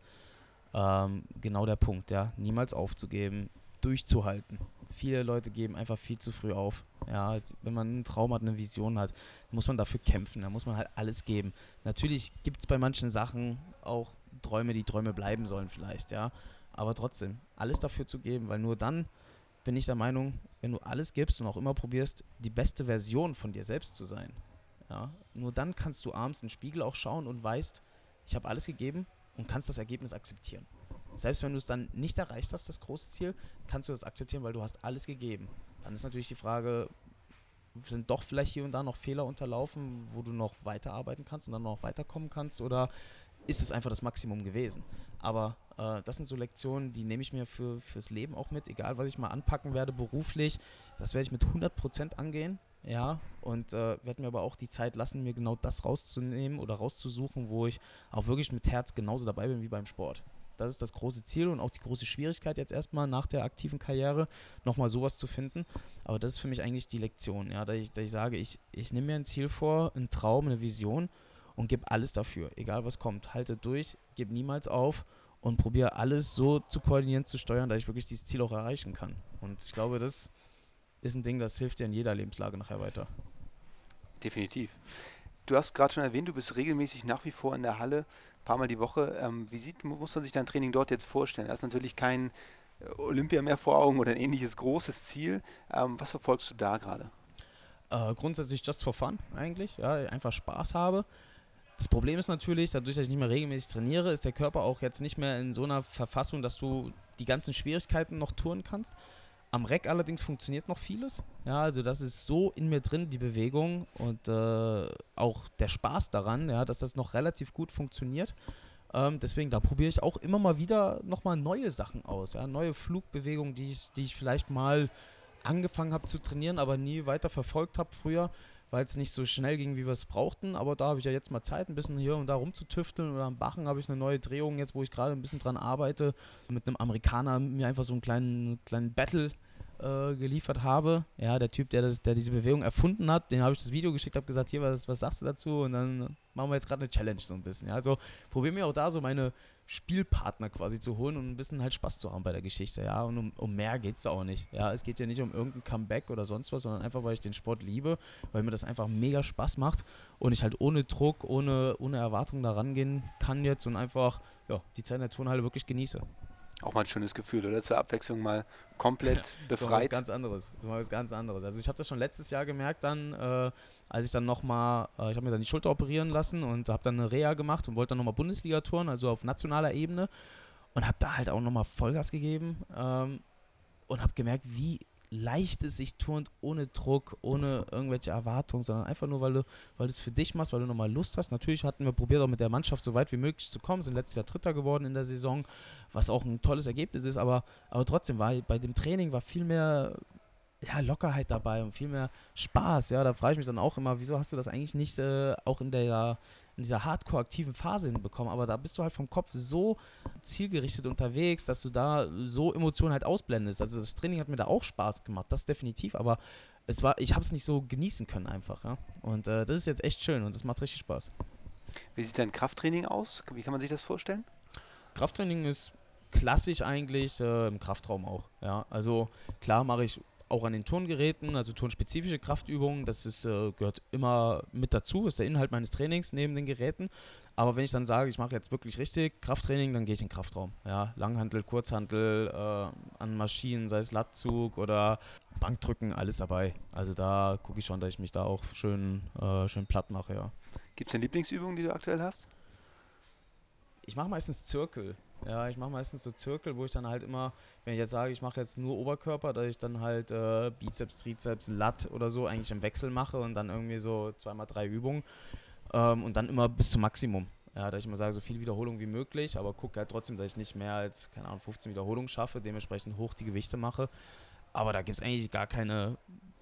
ähm, genau der Punkt, ja. Niemals aufzugeben, durchzuhalten viele Leute geben einfach viel zu früh auf. Ja, wenn man einen Traum hat, eine Vision hat, muss man dafür kämpfen, da muss man halt alles geben. Natürlich gibt es bei manchen Sachen auch Träume, die Träume bleiben sollen vielleicht, ja. Aber trotzdem, alles dafür zu geben, weil nur dann bin ich der Meinung, wenn du alles gibst und auch immer probierst, die beste Version von dir selbst zu sein, ja, nur dann kannst du abends in den Spiegel auch schauen und weißt, ich habe alles gegeben und kannst das Ergebnis akzeptieren. Selbst wenn du es dann nicht erreicht hast, das große Ziel, kannst du das akzeptieren, weil du hast alles gegeben. Dann ist natürlich die Frage, sind doch vielleicht hier und da noch Fehler unterlaufen, wo du noch weiterarbeiten kannst und dann noch weiterkommen kannst? Oder ist es einfach das Maximum gewesen? Aber äh, das sind so Lektionen, die nehme ich mir für, fürs Leben auch mit, egal was ich mal anpacken werde beruflich. Das werde ich mit 100% angehen. Ja, und äh, werde mir aber auch die Zeit lassen, mir genau das rauszunehmen oder rauszusuchen, wo ich auch wirklich mit Herz genauso dabei bin wie beim Sport. Das ist das große Ziel und auch die große Schwierigkeit jetzt erstmal nach der aktiven Karriere, nochmal sowas zu finden. Aber das ist für mich eigentlich die Lektion, ja, da ich, da ich sage, ich, ich nehme mir ein Ziel vor, einen Traum, eine Vision und gebe alles dafür, egal was kommt. Halte durch, gebe niemals auf und probiere alles so zu koordinieren, zu steuern, dass ich wirklich dieses Ziel auch erreichen kann. Und ich glaube, das ist ein Ding, das hilft dir in jeder Lebenslage nachher weiter. Definitiv. Du hast gerade schon erwähnt, du bist regelmäßig nach wie vor in der Halle paar Mal die Woche. Ähm, wie sieht, muss man sich dein Training dort jetzt vorstellen? Da ist natürlich kein äh, Olympia mehr vor Augen oder ein ähnliches großes Ziel. Ähm, was verfolgst du da gerade? Äh, grundsätzlich just for fun eigentlich, ja, einfach Spaß habe. Das Problem ist natürlich, dadurch, dass ich nicht mehr regelmäßig trainiere, ist der Körper auch jetzt nicht mehr in so einer Verfassung, dass du die ganzen Schwierigkeiten noch touren kannst. Am Reck allerdings funktioniert noch vieles. Ja, also das ist so in mir drin, die Bewegung und äh, auch der Spaß daran, ja, dass das noch relativ gut funktioniert. Ähm, deswegen, da probiere ich auch immer mal wieder nochmal neue Sachen aus. Ja, neue Flugbewegungen, die ich, die ich vielleicht mal angefangen habe zu trainieren, aber nie weiter verfolgt habe früher weil es nicht so schnell ging, wie wir es brauchten. Aber da habe ich ja jetzt mal Zeit, ein bisschen hier und da rumzutüfteln. Oder am Bachen habe ich eine neue Drehung jetzt, wo ich gerade ein bisschen dran arbeite. Mit einem Amerikaner mir einfach so einen kleinen, kleinen Battle äh, geliefert habe. Ja, der Typ, der, das, der diese Bewegung erfunden hat, den habe ich das Video geschickt, habe gesagt, hier, was, was sagst du dazu? Und dann machen wir jetzt gerade eine Challenge so ein bisschen. Ja, also probiere mir auch da so meine Spielpartner quasi zu holen und ein bisschen halt Spaß zu haben bei der Geschichte. Ja, und um, um mehr geht es auch nicht. Ja, es geht ja nicht um irgendein Comeback oder sonst was, sondern einfach, weil ich den Sport liebe, weil mir das einfach mega Spaß macht und ich halt ohne Druck, ohne, ohne Erwartung da rangehen kann jetzt und einfach ja, die Zeit in der Turnhalle wirklich genieße. Auch mal ein schönes Gefühl, oder? Zur Abwechslung mal komplett befreit. Das ist was ganz anderes. Das ist was ganz anderes. Also ich habe das schon letztes Jahr gemerkt dann, äh, als ich dann nochmal, äh, ich habe mir dann die Schulter operieren lassen und habe dann eine Reha gemacht und wollte dann nochmal Bundesliga touren, also auf nationaler Ebene. Und habe da halt auch nochmal Vollgas gegeben ähm, und habe gemerkt, wie leicht es sich turnt, ohne Druck, ohne irgendwelche Erwartungen, sondern einfach nur, weil du, weil du es für dich machst, weil du nochmal Lust hast. Natürlich hatten wir probiert, auch mit der Mannschaft so weit wie möglich zu kommen, sind letztes Jahr Dritter geworden in der Saison, was auch ein tolles Ergebnis ist, aber, aber trotzdem war bei dem Training war viel mehr ja, Lockerheit dabei und viel mehr Spaß. Ja, da frage ich mich dann auch immer, wieso hast du das eigentlich nicht äh, auch in der in dieser hardcore-aktiven Phase hinbekommen, aber da bist du halt vom Kopf so zielgerichtet unterwegs, dass du da so Emotionen halt ausblendest. Also das Training hat mir da auch Spaß gemacht, das definitiv, aber es war, ich habe es nicht so genießen können einfach. Ja? Und äh, das ist jetzt echt schön und das macht richtig Spaß. Wie sieht dein Krafttraining aus? Wie kann man sich das vorstellen? Krafttraining ist klassisch eigentlich äh, im Kraftraum auch. Ja, also klar mache ich auch an den Turngeräten, also turnspezifische Kraftübungen, das ist, äh, gehört immer mit dazu, ist der Inhalt meines Trainings neben den Geräten. Aber wenn ich dann sage, ich mache jetzt wirklich richtig Krafttraining, dann gehe ich in den Kraftraum. Ja, Langhantel, Kurzhantel, äh, an Maschinen, sei es Lattzug oder Bankdrücken, alles dabei. Also da gucke ich schon, dass ich mich da auch schön, äh, schön platt mache, ja. Gibt es denn Lieblingsübungen, die du aktuell hast? Ich mache meistens Zirkel. Ja, ich mache meistens so Zirkel, wo ich dann halt immer, wenn ich jetzt sage, ich mache jetzt nur Oberkörper, dass ich dann halt äh, Bizeps, Trizeps, Lat oder so eigentlich im Wechsel mache und dann irgendwie so zweimal drei Übungen ähm, und dann immer bis zum Maximum. Ja, dass ich immer sage, so viel Wiederholung wie möglich, aber gucke halt trotzdem, dass ich nicht mehr als, keine Ahnung, 15 Wiederholungen schaffe, dementsprechend hoch die Gewichte mache. Aber da gibt es eigentlich gar keine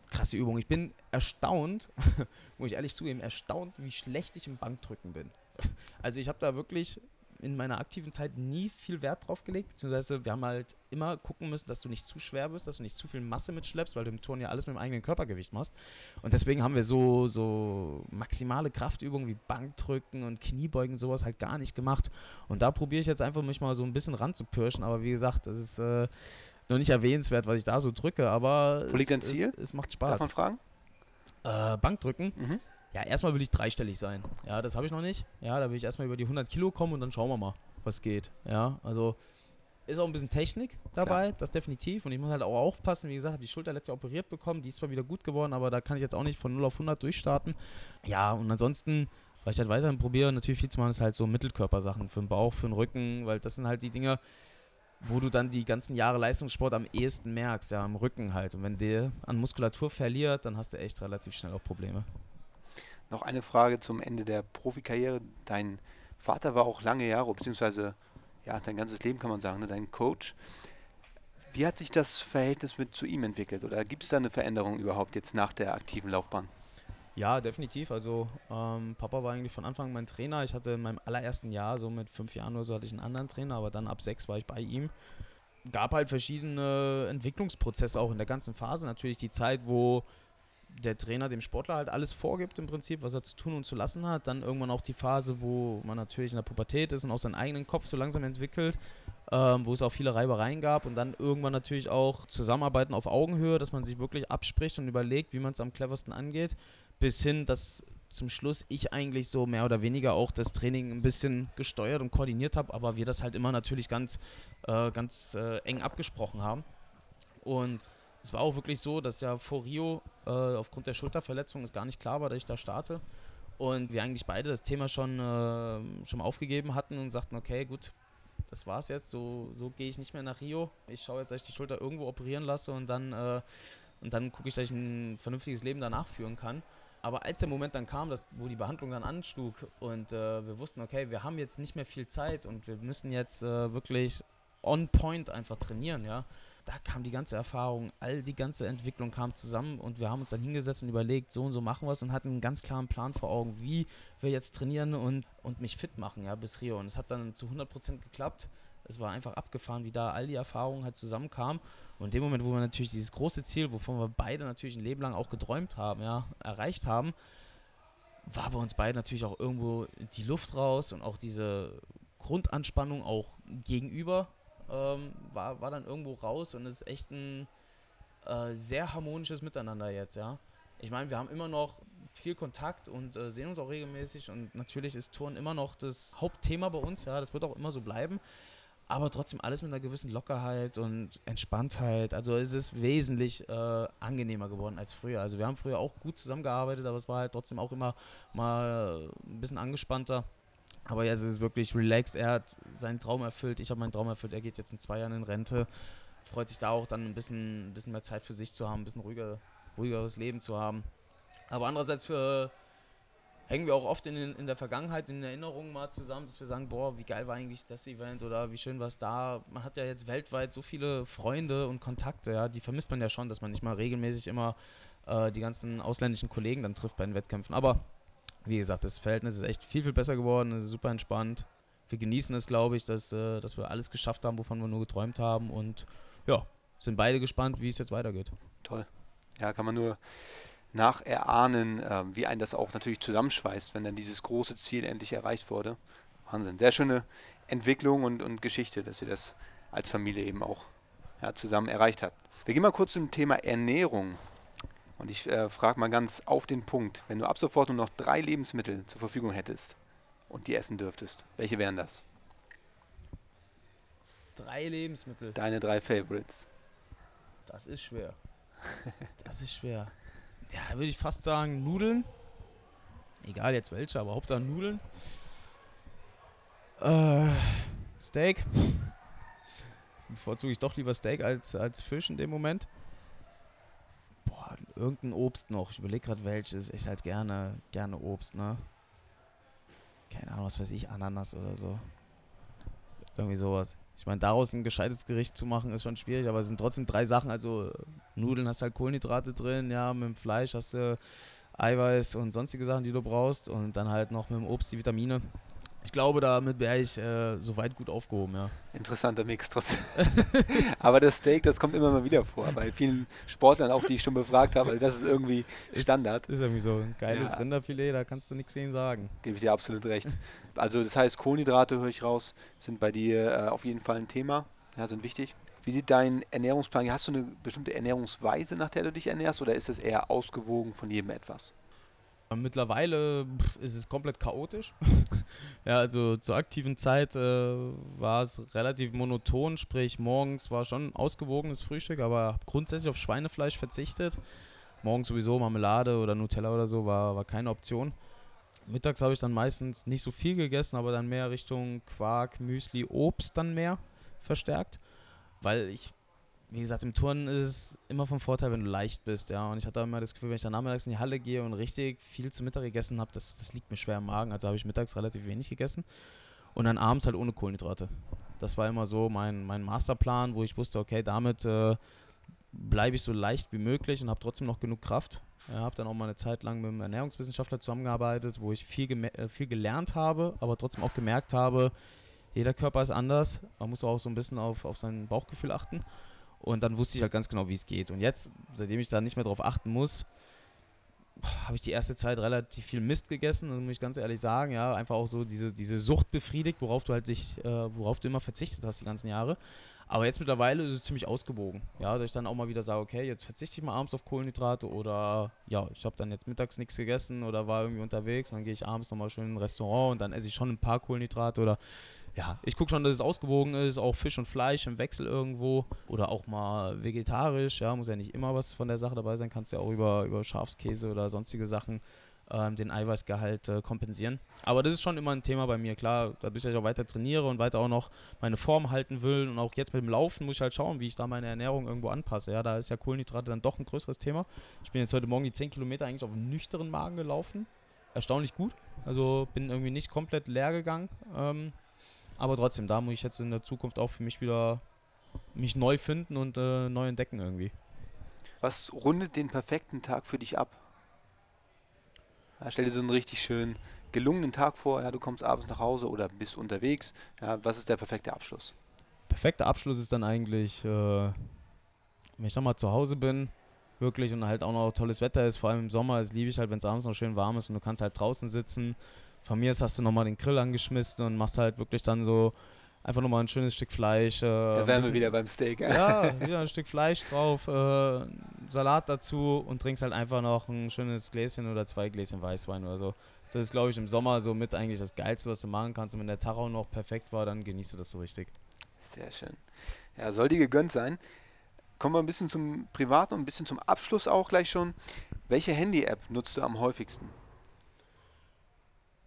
krasse Übung. Ich bin erstaunt, muss ich ehrlich zugeben, erstaunt, wie schlecht ich im Bankdrücken bin. Also ich habe da wirklich in meiner aktiven Zeit nie viel Wert drauf gelegt, beziehungsweise wir haben halt immer gucken müssen, dass du nicht zu schwer bist, dass du nicht zu viel Masse mitschleppst, weil du im Turn ja alles mit dem eigenen Körpergewicht machst. Und deswegen haben wir so, so maximale Kraftübungen wie Bankdrücken und Kniebeugen, sowas halt gar nicht gemacht. Und da probiere ich jetzt einfach mich mal so ein bisschen ranzupirschen, aber wie gesagt, das ist äh, noch nicht erwähnenswert, was ich da so drücke, aber Wo liegt dein Ziel? Es, es, macht Spaß. Darf man fragen? Äh, Bankdrücken? Mhm. Ja, erstmal will ich dreistellig sein. Ja, das habe ich noch nicht. Ja, da will ich erstmal über die 100 Kilo kommen und dann schauen wir mal, was geht. Ja, also ist auch ein bisschen Technik dabei, Klar. das definitiv. Und ich muss halt auch aufpassen. Wie gesagt, habe die Schulter letztes Jahr operiert bekommen. Die ist zwar wieder gut geworden, aber da kann ich jetzt auch nicht von 0 auf 100 durchstarten. Ja, und ansonsten, was ich halt weiterhin probiere, natürlich viel zu machen, ist halt so Mittelkörpersachen für den Bauch, für den Rücken, weil das sind halt die Dinge, wo du dann die ganzen Jahre Leistungssport am ehesten merkst, ja, am Rücken halt. Und wenn der an Muskulatur verliert, dann hast du echt relativ schnell auch Probleme. Noch eine Frage zum Ende der Profikarriere. Dein Vater war auch lange Jahre, beziehungsweise ja, dein ganzes Leben kann man sagen, ne, dein Coach. Wie hat sich das Verhältnis mit zu ihm entwickelt? Oder gibt es da eine Veränderung überhaupt jetzt nach der aktiven Laufbahn? Ja, definitiv. Also ähm, Papa war eigentlich von Anfang an mein Trainer. Ich hatte in meinem allerersten Jahr, so mit fünf Jahren oder so, hatte ich einen anderen Trainer, aber dann ab sechs war ich bei ihm. Gab halt verschiedene Entwicklungsprozesse auch in der ganzen Phase. Natürlich die Zeit, wo der Trainer dem Sportler halt alles vorgibt im Prinzip, was er zu tun und zu lassen hat. Dann irgendwann auch die Phase, wo man natürlich in der Pubertät ist und auch seinen eigenen Kopf so langsam entwickelt, ähm, wo es auch viele Reibereien gab und dann irgendwann natürlich auch Zusammenarbeiten auf Augenhöhe, dass man sich wirklich abspricht und überlegt, wie man es am cleversten angeht bis hin, dass zum Schluss ich eigentlich so mehr oder weniger auch das Training ein bisschen gesteuert und koordiniert habe, aber wir das halt immer natürlich ganz, äh, ganz äh, eng abgesprochen haben. Und es war auch wirklich so, dass ja vor Rio äh, aufgrund der Schulterverletzung es gar nicht klar war, dass ich da starte. Und wir eigentlich beide das Thema schon, äh, schon aufgegeben hatten und sagten, okay, gut, das war's jetzt, so, so gehe ich nicht mehr nach Rio. Ich schaue jetzt, dass ich die Schulter irgendwo operieren lasse und dann, äh, dann gucke ich, dass ich ein vernünftiges Leben danach führen kann. Aber als der Moment dann kam, dass, wo die Behandlung dann anschlug und äh, wir wussten, okay, wir haben jetzt nicht mehr viel Zeit und wir müssen jetzt äh, wirklich on point einfach trainieren, ja. Da kam die ganze Erfahrung, all die ganze Entwicklung kam zusammen und wir haben uns dann hingesetzt und überlegt, so und so machen wir es und hatten einen ganz klaren Plan vor Augen, wie wir jetzt trainieren und, und mich fit machen, ja, bis Rio. Und es hat dann zu 100% geklappt. Es war einfach abgefahren, wie da all die Erfahrungen halt zusammenkamen. Und in dem Moment, wo wir natürlich dieses große Ziel, wovon wir beide natürlich ein Leben lang auch geträumt haben, ja, erreicht haben, war bei uns beiden natürlich auch irgendwo die Luft raus und auch diese Grundanspannung auch gegenüber ähm, war, war dann irgendwo raus und es ist echt ein äh, sehr harmonisches Miteinander jetzt, ja. Ich meine, wir haben immer noch viel Kontakt und äh, sehen uns auch regelmäßig und natürlich ist Touren immer noch das Hauptthema bei uns, ja, das wird auch immer so bleiben aber trotzdem alles mit einer gewissen Lockerheit und Entspanntheit. Also es ist wesentlich äh, angenehmer geworden als früher. Also wir haben früher auch gut zusammengearbeitet, aber es war halt trotzdem auch immer mal ein bisschen angespannter. Aber jetzt ist es wirklich relaxed. Er hat seinen Traum erfüllt, ich habe meinen Traum erfüllt. Er geht jetzt in zwei Jahren in Rente. Freut sich da auch dann ein bisschen, ein bisschen mehr Zeit für sich zu haben, ein bisschen ruhiger, ruhigeres Leben zu haben. Aber andererseits für hängen wir auch oft in, in der Vergangenheit, in Erinnerungen mal zusammen, dass wir sagen, boah, wie geil war eigentlich das Event oder wie schön war es da. Man hat ja jetzt weltweit so viele Freunde und Kontakte, ja, die vermisst man ja schon, dass man nicht mal regelmäßig immer äh, die ganzen ausländischen Kollegen dann trifft bei den Wettkämpfen. Aber wie gesagt, das Verhältnis ist echt viel, viel besser geworden, ist super entspannt. Wir genießen es, glaube ich, dass, äh, dass wir alles geschafft haben, wovon wir nur geträumt haben und ja, sind beide gespannt, wie es jetzt weitergeht. Toll. Ja, kann man nur nacherahnen, äh, wie ein das auch natürlich zusammenschweißt, wenn dann dieses große Ziel endlich erreicht wurde. Wahnsinn. Sehr schöne Entwicklung und, und Geschichte, dass ihr das als Familie eben auch ja, zusammen erreicht habt. Wir gehen mal kurz zum Thema Ernährung. Und ich äh, frage mal ganz auf den Punkt, wenn du ab sofort nur noch drei Lebensmittel zur Verfügung hättest und die essen dürftest, welche wären das? Drei Lebensmittel. Deine drei Favorites. Das ist schwer. Das ist schwer ja, würde ich fast sagen, Nudeln. Egal jetzt welche, aber Hauptsache Nudeln. Äh, Steak. Bevorzuge ich doch lieber Steak als, als Fisch in dem Moment. Irgendein Obst noch. Ich überlege gerade welches. Ich halt gerne, gerne Obst, ne? Keine Ahnung, was weiß ich, Ananas oder so. Irgendwie sowas. Ich meine, daraus ein gescheites Gericht zu machen, ist schon schwierig, aber es sind trotzdem drei Sachen. Also Nudeln hast halt Kohlenhydrate drin, ja, mit dem Fleisch hast du Eiweiß und sonstige Sachen, die du brauchst und dann halt noch mit dem Obst die Vitamine ich glaube, damit wäre ich äh, soweit gut aufgehoben, ja. Interessanter Mix trotzdem. Aber das Steak, das kommt immer mal wieder vor, bei vielen Sportlern auch, die ich schon befragt habe, das ist irgendwie Standard. Ist, ist irgendwie so ein geiles ja. Rinderfilet, da kannst du nichts sehen sagen. Gebe ich dir absolut recht. Also das heißt, Kohlenhydrate, höre ich raus, sind bei dir äh, auf jeden Fall ein Thema, ja, sind wichtig. Wie sieht dein Ernährungsplan? Hast du eine bestimmte Ernährungsweise, nach der du dich ernährst, oder ist es eher ausgewogen von jedem etwas? Mittlerweile ist es komplett chaotisch. ja, also zur aktiven Zeit äh, war es relativ monoton, sprich morgens war schon ausgewogenes Frühstück, aber grundsätzlich auf Schweinefleisch verzichtet. Morgens sowieso Marmelade oder Nutella oder so war, war keine Option. Mittags habe ich dann meistens nicht so viel gegessen, aber dann mehr Richtung Quark, Müsli, Obst dann mehr verstärkt. weil ich, wie gesagt, im Turnen ist es immer vom Vorteil, wenn du leicht bist, ja. Und ich hatte immer das Gefühl, wenn ich dann nachmittags in die Halle gehe und richtig viel zu Mittag gegessen habe, das, das liegt mir schwer im Magen. Also habe ich mittags relativ wenig gegessen. Und dann abends halt ohne Kohlenhydrate. Das war immer so mein, mein Masterplan, wo ich wusste, okay, damit äh, bleibe ich so leicht wie möglich und habe trotzdem noch genug Kraft. Ja, habe dann auch mal eine Zeit lang mit einem Ernährungswissenschaftler zusammengearbeitet, wo ich viel, äh, viel gelernt habe, aber trotzdem auch gemerkt habe, jeder Körper ist anders. Man muss auch so ein bisschen auf, auf sein Bauchgefühl achten. Und dann wusste ich halt ganz genau, wie es geht. Und jetzt, seitdem ich da nicht mehr drauf achten muss, habe ich die erste Zeit relativ viel Mist gegessen, das muss ich ganz ehrlich sagen, ja, einfach auch so diese, diese Sucht befriedigt, worauf du halt dich, äh, worauf du immer verzichtet hast die ganzen Jahre. Aber jetzt mittlerweile ist es ziemlich ausgewogen. Ja, dass ich dann auch mal wieder sage, okay, jetzt verzichte ich mal abends auf Kohlenhydrate oder ja, ich habe dann jetzt mittags nichts gegessen oder war irgendwie unterwegs, dann gehe ich abends nochmal schön in ein Restaurant und dann esse ich schon ein paar Kohlenhydrate oder ja, ich gucke schon, dass es ausgewogen ist, auch Fisch und Fleisch im Wechsel irgendwo oder auch mal vegetarisch, ja, muss ja nicht immer was von der Sache dabei sein, kannst ja auch über, über Schafskäse oder sonstige Sachen ähm, den Eiweißgehalt äh, kompensieren. Aber das ist schon immer ein Thema bei mir, klar, dadurch, dass ich auch weiter trainiere und weiter auch noch meine Form halten will und auch jetzt mit dem Laufen muss ich halt schauen, wie ich da meine Ernährung irgendwo anpasse. Ja, da ist ja Kohlenhydrate dann doch ein größeres Thema. Ich bin jetzt heute Morgen die 10 Kilometer eigentlich auf einem nüchternen Magen gelaufen. Erstaunlich gut. Also bin irgendwie nicht komplett leer gegangen. Ähm, aber trotzdem, da muss ich jetzt in der Zukunft auch für mich wieder mich neu finden und äh, neu entdecken irgendwie. Was rundet den perfekten Tag für dich ab? Ja, stell dir so einen richtig schönen, gelungenen Tag vor. Ja, du kommst abends nach Hause oder bist unterwegs. Ja, was ist der perfekte Abschluss? Perfekter Abschluss ist dann eigentlich, äh, wenn ich nochmal zu Hause bin, wirklich und halt auch noch tolles Wetter ist, vor allem im Sommer, das liebe ich halt, wenn es abends noch schön warm ist und du kannst halt draußen sitzen. Von mir ist, hast du nochmal den Grill angeschmissen und machst halt wirklich dann so einfach nochmal ein schönes Stück Fleisch. Äh, da wären wir wieder beim Steak. Ja, wieder ein Stück Fleisch drauf, äh, Salat dazu und trinkst halt einfach noch ein schönes Gläschen oder zwei Gläschen Weißwein oder so. Das ist, glaube ich, im Sommer so mit eigentlich das Geilste, was du machen kannst. Und wenn der Tag auch noch perfekt war, dann genießt du das so richtig. Sehr schön. Ja, soll dir gegönnt sein. Kommen wir ein bisschen zum Privaten und ein bisschen zum Abschluss auch gleich schon. Welche Handy-App nutzt du am häufigsten?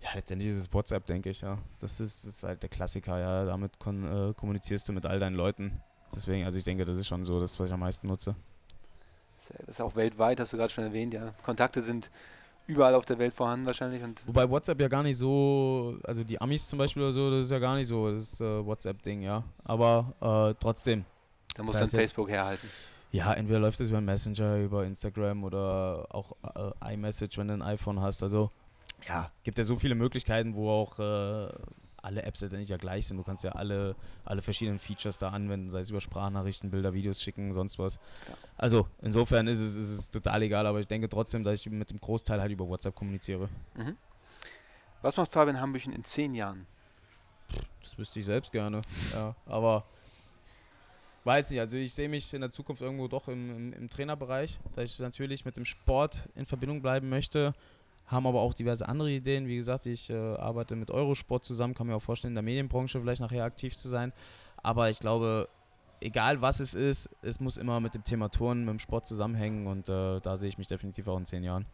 Ja, letztendlich ist es WhatsApp, denke ich, ja. Das ist, das ist halt der Klassiker, ja. Damit äh, kommunizierst du mit all deinen Leuten. Deswegen, also ich denke, das ist schon so das, was ich am meisten nutze. Das ist auch weltweit, hast du gerade schon erwähnt, ja. Kontakte sind überall auf der Welt vorhanden wahrscheinlich. Und Wobei WhatsApp ja gar nicht so, also die Amis zum Beispiel oder so, das ist ja gar nicht so das äh, WhatsApp-Ding, ja. Aber äh, trotzdem. Da muss dann Facebook herhalten. Ja, entweder läuft es über Messenger, über Instagram oder auch äh, iMessage, wenn du ein iPhone hast. Also ja, gibt ja so viele Möglichkeiten, wo auch äh, alle Apps letztendlich ja gleich sind. Du kannst ja alle, alle verschiedenen Features da anwenden, sei es über Sprachnachrichten, Bilder, Videos schicken, sonst was. Ja. Also insofern ist es, ist es total egal, aber ich denke trotzdem, dass ich mit dem Großteil halt über WhatsApp kommuniziere. Mhm. Was macht Fabian Hambüchen in zehn Jahren? Das wüsste ich selbst gerne. ja, aber weiß nicht, also ich sehe mich in der Zukunft irgendwo doch im, im, im Trainerbereich, da ich natürlich mit dem Sport in Verbindung bleiben möchte haben aber auch diverse andere Ideen. Wie gesagt, ich äh, arbeite mit Eurosport zusammen, kann mir auch vorstellen, in der Medienbranche vielleicht nachher aktiv zu sein. Aber ich glaube, egal was es ist, es muss immer mit dem Thema Turnen, mit dem Sport zusammenhängen und äh, da sehe ich mich definitiv auch in zehn Jahren.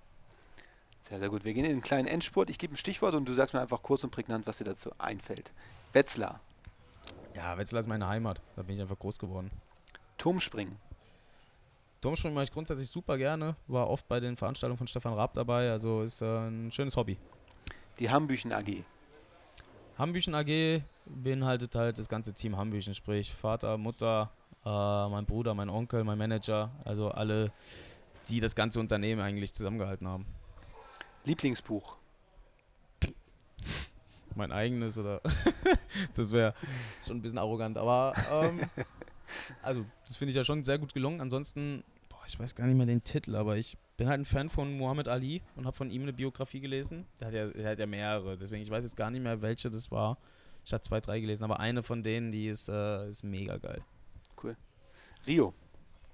Sehr, sehr gut. Wir gehen in den kleinen Endspurt. Ich gebe ein Stichwort und du sagst mir einfach kurz und prägnant, was dir dazu einfällt. Wetzlar. Ja, Wetzlar ist meine Heimat. Da bin ich einfach groß geworden. Turmspringen. Turmspringen mache ich grundsätzlich super gerne. War oft bei den Veranstaltungen von Stefan Raab dabei. Also ist äh, ein schönes Hobby. Die Hambüchen AG. Hambüchen AG beinhaltet halt das ganze Team Hambüchen, sprich Vater, Mutter, äh, mein Bruder, mein Onkel, mein Manager, also alle, die das ganze Unternehmen eigentlich zusammengehalten haben. Lieblingsbuch? Mein eigenes oder? das wäre schon ein bisschen arrogant, aber ähm, also das finde ich ja schon sehr gut gelungen. Ansonsten ich weiß gar nicht mehr den Titel, aber ich bin halt ein Fan von Muhammad Ali und habe von ihm eine Biografie gelesen. Der hat, ja, der hat ja mehrere, deswegen ich weiß jetzt gar nicht mehr, welche das war. Ich habe zwei, drei gelesen, aber eine von denen, die ist, äh, ist mega geil. Cool. Rio.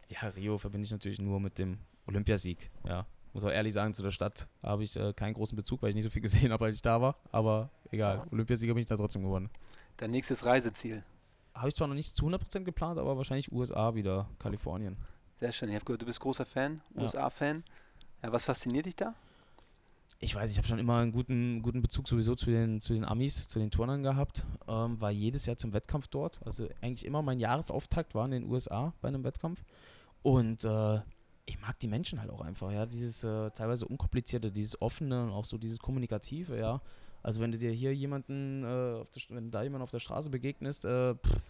Ja, Rio verbinde ich natürlich nur mit dem Olympiasieg. Ja, muss auch ehrlich sagen, zu der Stadt habe ich äh, keinen großen Bezug, weil ich nicht so viel gesehen habe, als ich da war. Aber egal, Olympiasieger bin ich da trotzdem gewonnen. Dein nächstes Reiseziel? Habe ich zwar noch nicht zu 100% geplant, aber wahrscheinlich USA wieder, Kalifornien. Sehr schön. Ich habe gehört, du bist großer Fan, USA-Fan. Ja, was fasziniert dich da? ich weiß, ich habe schon immer einen guten, guten Bezug sowieso zu den, zu den Amis, zu den Turnern gehabt. Ähm, war jedes Jahr zum Wettkampf dort. Also eigentlich immer mein Jahresauftakt war in den USA bei einem Wettkampf. Und äh, ich mag die Menschen halt auch einfach, ja. Dieses äh, teilweise unkomplizierte, dieses offene und auch so dieses kommunikative, ja. Also wenn du dir hier jemanden, äh, wenn du da jemanden auf der Straße begegnest, äh, pff,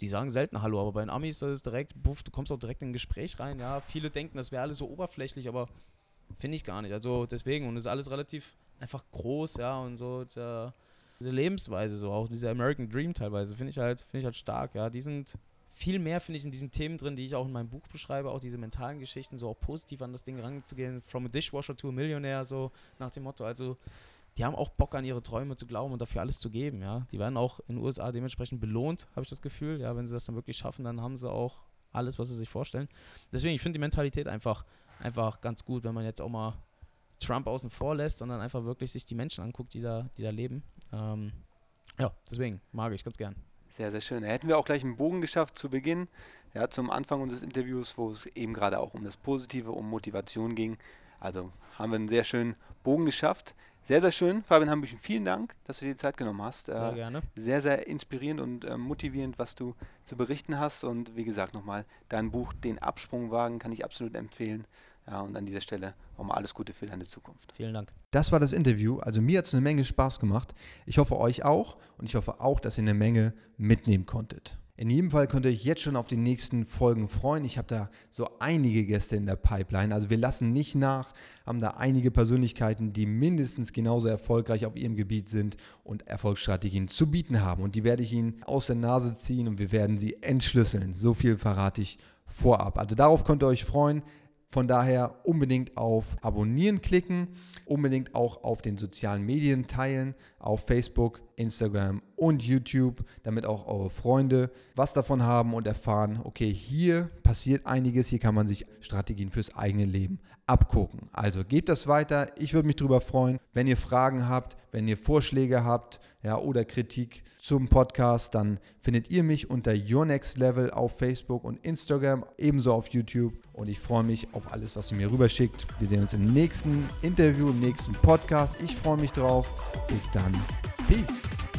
die sagen selten Hallo, aber bei den Amis, das ist direkt, puff, du kommst auch direkt in ein Gespräch rein, ja. Viele denken, das wäre alles so oberflächlich, aber Finde ich gar nicht. Also deswegen, und es ist alles relativ einfach groß, ja, und so diese, diese Lebensweise, so auch dieser American Dream teilweise, finde ich halt, finde ich halt stark, ja. Die sind viel mehr, finde ich, in diesen Themen drin, die ich auch in meinem Buch beschreibe, auch diese mentalen Geschichten, so auch positiv an das Ding ranzugehen, from a dishwasher to a millionaire, so nach dem Motto. Also die haben auch Bock an ihre Träume zu glauben und dafür alles zu geben, ja. Die werden auch in den USA dementsprechend belohnt, habe ich das Gefühl, ja. Wenn sie das dann wirklich schaffen, dann haben sie auch alles, was sie sich vorstellen. Deswegen, ich finde die Mentalität einfach einfach ganz gut, wenn man jetzt auch mal Trump außen vor lässt, sondern einfach wirklich sich die Menschen anguckt, die da, die da leben. Ähm, ja, deswegen mag ich ganz gern. Sehr, sehr schön. Da hätten wir auch gleich einen Bogen geschafft zu Beginn, ja, zum Anfang unseres Interviews, wo es eben gerade auch um das Positive, um Motivation ging. Also haben wir einen sehr schönen Bogen geschafft. Sehr, sehr schön. Fabian Hambüchen, vielen Dank, dass du dir die Zeit genommen hast. Sehr äh, gerne. Sehr, sehr inspirierend und äh, motivierend, was du zu berichten hast. Und wie gesagt, nochmal, dein Buch, Den Absprung wagen, kann ich absolut empfehlen. Ja, und an dieser Stelle nochmal alles Gute für deine Zukunft. Vielen Dank. Das war das Interview. Also mir hat es eine Menge Spaß gemacht. Ich hoffe euch auch und ich hoffe auch, dass ihr eine Menge mitnehmen konntet. In jedem Fall könnt ihr euch jetzt schon auf die nächsten Folgen freuen. Ich habe da so einige Gäste in der Pipeline. Also wir lassen nicht nach, haben da einige Persönlichkeiten, die mindestens genauso erfolgreich auf ihrem Gebiet sind und Erfolgsstrategien zu bieten haben. Und die werde ich Ihnen aus der Nase ziehen und wir werden sie entschlüsseln. So viel verrate ich vorab. Also darauf könnt ihr euch freuen. Von daher unbedingt auf Abonnieren klicken, unbedingt auch auf den sozialen Medien teilen, auf Facebook, Instagram und YouTube, damit auch eure Freunde was davon haben und erfahren, okay, hier passiert einiges, hier kann man sich Strategien fürs eigene Leben abgucken. Also gebt das weiter, ich würde mich darüber freuen. Wenn ihr Fragen habt, wenn ihr Vorschläge habt ja, oder Kritik zum Podcast, dann findet ihr mich unter Your Next Level auf Facebook und Instagram, ebenso auf YouTube. Und ich freue mich auf alles, was ihr mir rüberschickt. Wir sehen uns im nächsten Interview, im nächsten Podcast. Ich freue mich drauf. Bis dann. Peace.